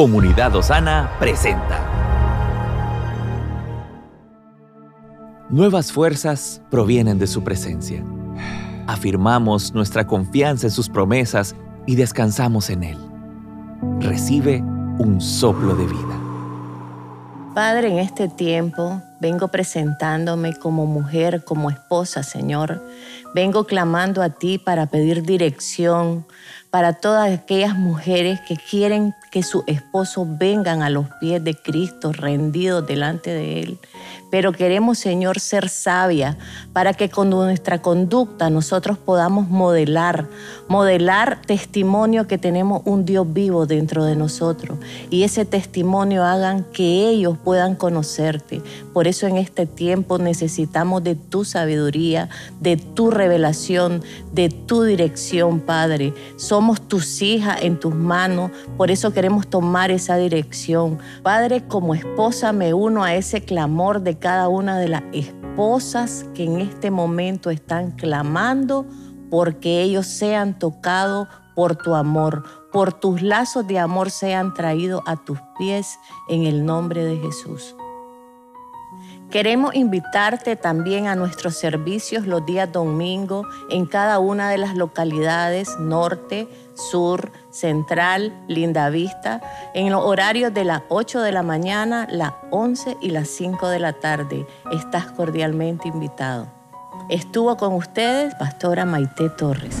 Comunidad Osana presenta. Nuevas fuerzas provienen de su presencia. Afirmamos nuestra confianza en sus promesas y descansamos en Él. Recibe un soplo de vida. Padre, en este tiempo vengo presentándome como mujer, como esposa, Señor. Vengo clamando a ti para pedir dirección para todas aquellas mujeres que quieren que su esposo vengan a los pies de Cristo rendidos delante de Él. Pero queremos, Señor, ser sabia para que con nuestra conducta nosotros podamos modelar, modelar testimonio que tenemos un Dios vivo dentro de nosotros. Y ese testimonio hagan que ellos puedan conocerte. Eso en este tiempo necesitamos de tu sabiduría, de tu revelación, de tu dirección, Padre. Somos tus hijas en tus manos, por eso queremos tomar esa dirección. Padre, como esposa me uno a ese clamor de cada una de las esposas que en este momento están clamando porque ellos sean tocados por tu amor, por tus lazos de amor sean traídos a tus pies en el nombre de Jesús. Queremos invitarte también a nuestros servicios los días domingo en cada una de las localidades norte, sur, central, linda vista, en los horarios de las 8 de la mañana, las 11 y las 5 de la tarde. Estás cordialmente invitado. Estuvo con ustedes Pastora Maite Torres.